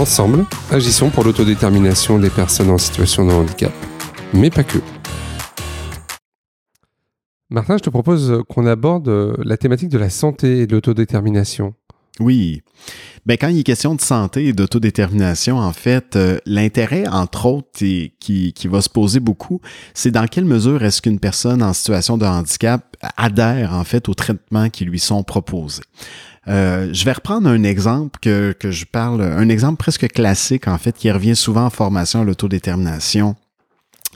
Ensemble, agissons pour l'autodétermination des personnes en situation de handicap, mais pas que. Martin, je te propose qu'on aborde la thématique de la santé et de l'autodétermination. Oui. Ben, quand il est question de santé et d'autodétermination, en fait, euh, l'intérêt, entre autres, qui, qui va se poser beaucoup, c'est dans quelle mesure est-ce qu'une personne en situation de handicap adhère, en fait, aux traitements qui lui sont proposés. Euh, je vais reprendre un exemple que, que je parle, un exemple presque classique, en fait, qui revient souvent en formation à l'autodétermination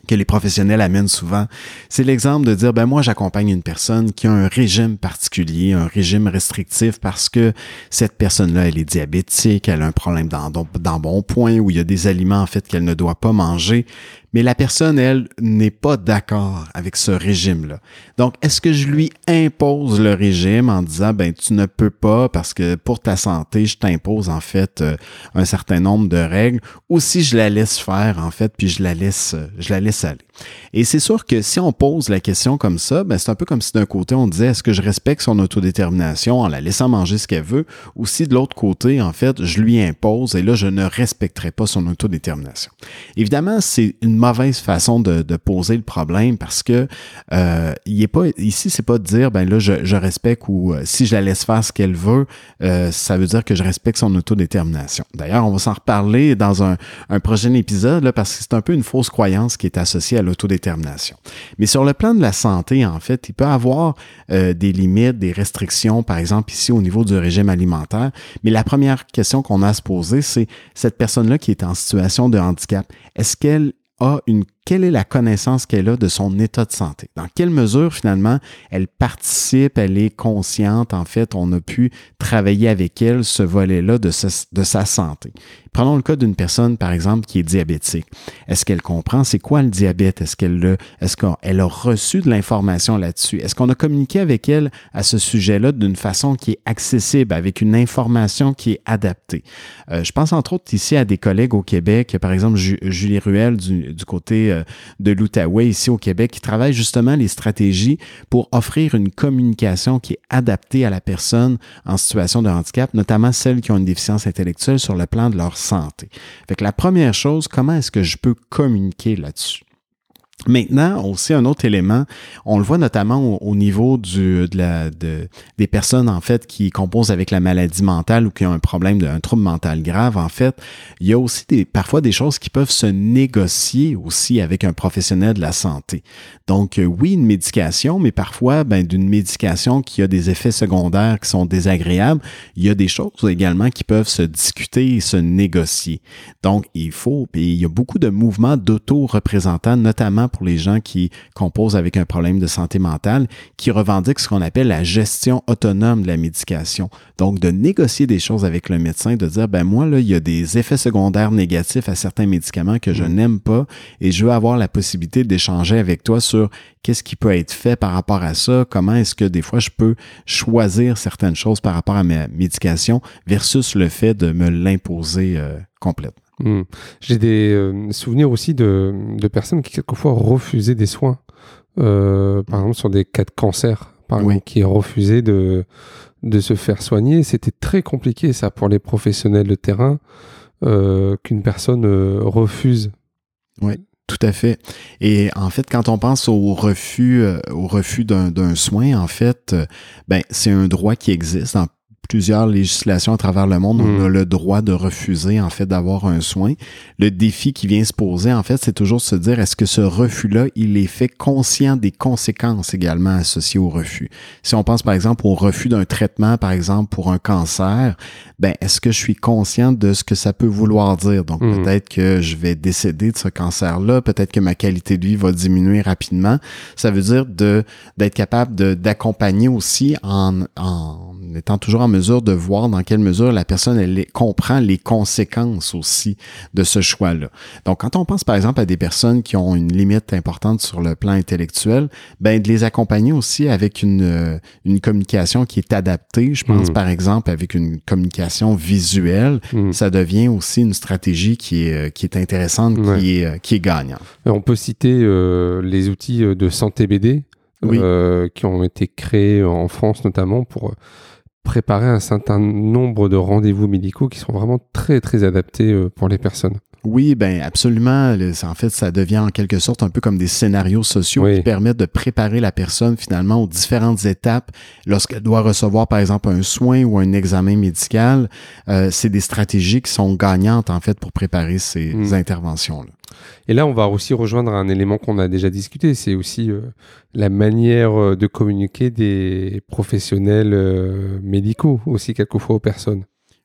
que les professionnels amènent souvent, c'est l'exemple de dire, ben moi j'accompagne une personne qui a un régime particulier, un régime restrictif parce que cette personne-là, elle est diabétique, elle a un problème dans, dans bon point où il y a des aliments en fait qu'elle ne doit pas manger, mais la personne, elle, n'est pas d'accord avec ce régime-là. Donc, est-ce que je lui impose le régime en disant, ben, tu ne peux pas parce que pour ta santé, je t'impose en fait euh, un certain nombre de règles, ou si je la laisse faire en fait, puis je la laisse, je la laisse aller? Et c'est sûr que si on pose la question comme ça, ben, c'est un peu comme si d'un côté on disait, est-ce que je respecte son autodétermination en la laissant manger ce qu'elle veut, ou si de l'autre côté, en fait, je lui impose et là, je ne respecterai pas son autodétermination. Évidemment, c'est une mauvaise façon de, poser le problème parce que euh, il est pas ici, c'est pas de dire ben là je, respecte ou euh, si je la laisse faire ce qu'elle veut, euh, ça veut dire que je respecte son autodétermination. D'ailleurs, on va s'en reparler dans un, prochain épisode là, parce que c'est un peu une fausse croyance qui est associée à l'autodétermination. Mais sur le plan de la santé, en fait, il peut avoir des limites, des restrictions, par exemple ici au niveau du régime alimentaire. Mais la première question qu'on a à se poser, c'est cette personne-là qui est en situation de handicap, est-ce qu'elle a une quelle est la connaissance qu'elle a de son état de santé? Dans quelle mesure, finalement, elle participe, elle est consciente, en fait, on a pu travailler avec elle ce volet-là de, sa santé? Prenons le cas d'une personne, par exemple, qui est diabétique. Est-ce qu'elle comprend? C'est quoi le diabète? Est-ce qu'elle est-ce qu'elle a reçu de l'information là-dessus? Est-ce qu'on a communiqué avec elle à ce sujet-là d'une façon qui est accessible, avec une information qui est adaptée? Euh, je pense entre autres ici à des collègues au Québec, par exemple Julie Ruel du, côté de l'Outaouais ici au Québec qui travaille justement les stratégies pour offrir une communication qui est adaptée à la personne en situation de handicap, notamment celles qui ont une déficience intellectuelle sur le plan de leur santé. Fait que la première chose, comment est-ce que je peux communiquer là-dessus? Maintenant, aussi un autre élément, on le voit notamment au, niveau du, de la, de, des personnes en fait qui composent avec la maladie mentale ou qui ont un problème d'un trouble mental grave. En fait, il y a aussi des, parfois des choses qui peuvent se négocier aussi avec un professionnel de la santé. Donc euh, oui, une médication, mais parfois ben, d'une médication qui a des effets secondaires qui sont désagréables, il y a des choses également qui peuvent se discuter et se négocier. Donc il faut, et il y a beaucoup de mouvements d'auto-représentants, notamment pour les gens qui composent avec un problème de santé mentale, qui revendiquent ce qu'on appelle la gestion autonome de la médication. Donc, de négocier des choses avec le médecin, de dire, ben moi, là, il y a des effets secondaires négatifs à certains médicaments que je mm. n'aime pas et je veux avoir la possibilité d'échanger avec toi sur qu'est-ce qui peut être fait par rapport à ça, comment est-ce que des fois je peux choisir certaines choses par rapport à ma médication versus le fait de me l'imposer euh, complètement. Hmm. J'ai des euh, souvenirs aussi de, de, personnes qui quelquefois refusaient des soins, euh, par exemple sur des cas de cancer, par exemple, qui refusaient de, de se faire soigner. C'était très compliqué ça pour les professionnels de terrain euh, qu'une personne refuse. Oui. Tout à fait. Et en fait, quand on pense au refus, au refus d'un soin, en fait, ben c'est un droit qui existe dans plusieurs législations à travers le monde, on a mm. le droit de refuser en fait d'avoir un soin. Le défi qui vient se poser en fait, c'est toujours se dire est-ce que ce refus-là, il est fait conscient des conséquences également associées au refus? Si on pense par exemple au refus d'un traitement, par exemple pour un cancer, ben est-ce que je suis conscient de ce que ça peut vouloir dire? Donc mm. peut-être que je vais décéder de ce cancer-là, peut-être que ma qualité de vie va diminuer rapidement. Ça veut dire de d'être capable d'accompagner aussi en, en étant toujours en mesure de voir dans quelle mesure la personne elle comprend les conséquences aussi de ce choix-là. Donc, quand on pense par exemple à des personnes qui ont une limite importante sur le plan intellectuel, ben de les accompagner aussi avec une, euh, une communication qui est adaptée. Je pense mm. par exemple avec une communication visuelle, mm. ça devient aussi une stratégie qui est, euh, qui est intéressante, qui, est, qui est gagnante. On peut citer les outils de santé BD euh, qui ont été créés en France notamment pour préparer un certain nombre de rendez-vous médicaux qui sont vraiment très très adaptés euh, pour les personnes. Oui, ben absolument. En fait, ça devient en quelque sorte un peu comme des scénarios sociaux qui permettent de préparer la personne finalement aux différentes étapes lorsqu'elle doit recevoir par exemple un soin ou un examen médical. Euh, c'est des stratégies qui sont gagnantes en fait pour préparer ces hmm. interventions-là. Et là, on va aussi rejoindre un élément qu'on a déjà discuté, c'est aussi euh, la manière euh, de communiquer des professionnels médicaux aussi quelquefois aux personnes.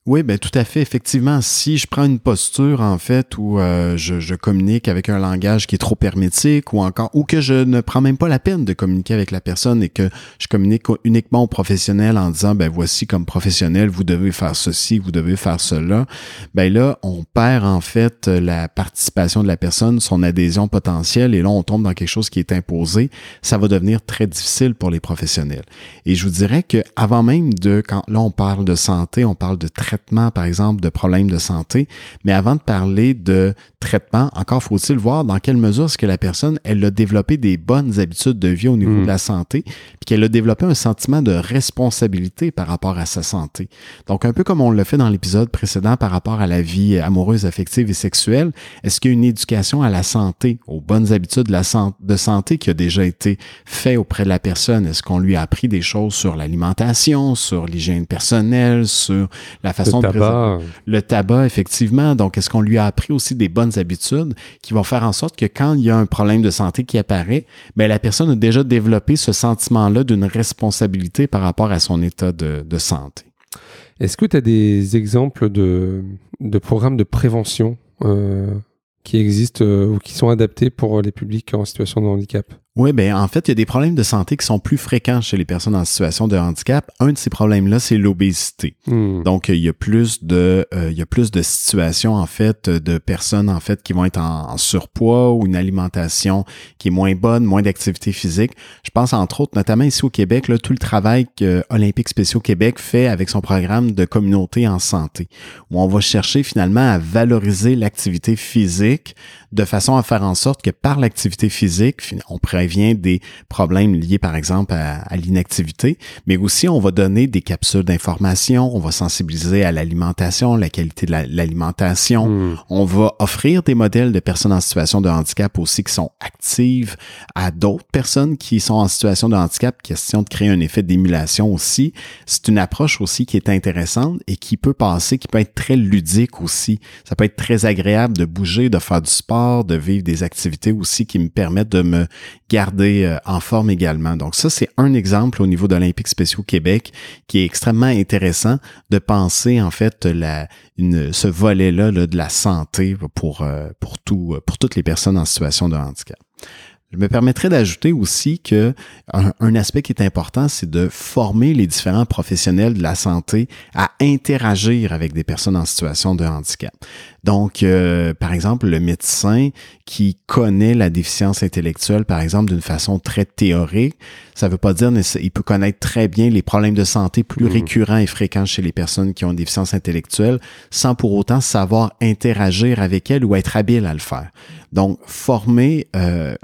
Oui, ben tout à fait. Effectivement, si je prends une posture en fait où euh, je, communique avec un langage qui est trop hermétique ou encore ou que je ne prends même pas la peine de communiquer avec la personne et que je communique uniquement au professionnel en disant ben voici comme professionnel vous devez faire ceci, vous devez faire cela, ben là on perd en fait la participation de la personne, son adhésion potentielle et là on tombe dans quelque chose qui est imposé. Ça va devenir très difficile pour les professionnels. Et je vous dirais que avant même de quand là on parle de santé, on parle de traitement par exemple, de problèmes de santé. Mais avant de parler de traitement, encore faut-il voir dans quelle mesure est-ce que la personne, elle a développé des bonnes habitudes de vie au niveau mm. de la santé, puis qu'elle a développé un sentiment de responsabilité par rapport à sa santé. Donc, un peu comme on l'a fait dans l'épisode précédent par rapport à la vie amoureuse, affective et sexuelle, est-ce qu'il y a une éducation à la santé, aux bonnes habitudes de, la de santé qui a déjà été fait auprès de la personne? Est-ce qu'on lui a appris des choses sur l'alimentation, sur l'hygiène personnelle, sur la façon le tabac. Le tabac, effectivement. Donc, est-ce qu'on lui a appris aussi des bonnes habitudes qui vont faire en sorte que quand il y a un problème de santé qui apparaît, ben, la personne a déjà développé ce sentiment-là d'une responsabilité par rapport à son état de, santé. Est-ce que tu as des exemples de, programmes de prévention euh, qui existent euh, ou qui sont adaptés pour les publics en situation de handicap? Oui, ben en fait, il y a des problèmes de santé qui sont plus fréquents chez les personnes en situation de handicap. Un de ces problèmes-là, c'est l'obésité. Hmm. Donc, il y a plus de, euh, il y a plus de situations en fait de personnes en fait qui vont être en, surpoids ou une alimentation qui est moins bonne, moins d'activité physique. Je pense entre autres, notamment ici au Québec, là, tout le travail que Olympique Spéciaux Québec fait avec son programme de communauté en santé, où on va chercher finalement à valoriser l'activité physique de façon à faire en sorte que par l'activité physique, on prévient des problèmes liés par exemple à, l'inactivité, mais aussi on va donner des capsules d'information, on va sensibiliser à l'alimentation, la qualité de l'alimentation, hmm. on va offrir des modèles de personnes en situation de handicap aussi qui sont actives à d'autres personnes qui sont en situation de handicap, question de créer un effet d'émulation aussi. C'est une approche aussi qui est intéressante et qui peut passer, qui peut être très ludique aussi. Ça peut être très agréable de bouger, de faire du sport de vivre des activités aussi qui me permettent de me garder euh, en forme également. Donc ça, c'est un exemple au niveau d'Olympique Spéciaux Québec qui est extrêmement intéressant de penser en fait la, une, ce volet-là de la santé pour, euh, pour, tout, pour toutes les personnes en situation de handicap. Je me permettrais d'ajouter aussi que un, aspect qui est important, c'est de former les différents professionnels de la santé à interagir avec des personnes en situation de handicap. Donc, euh, par exemple, le médecin qui connaît la déficience intellectuelle, par exemple, d'une façon très théorique, ça ne veut pas dire il peut connaître très bien les problèmes de santé plus mmh. récurrents et fréquents chez les personnes qui ont une déficience intellectuelle, sans pour autant savoir interagir avec elles ou être habile à le faire. Donc, former, euh,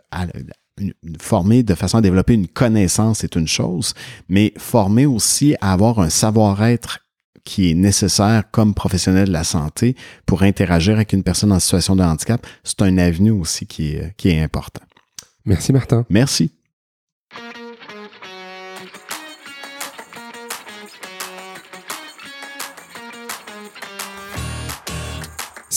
former de façon à développer une connaissance est une chose, mais former aussi à avoir un savoir-être qui est nécessaire comme professionnel de la santé pour interagir avec une personne en situation de handicap, c'est un avenue aussi qui est, qui est important. Merci Martin. Merci.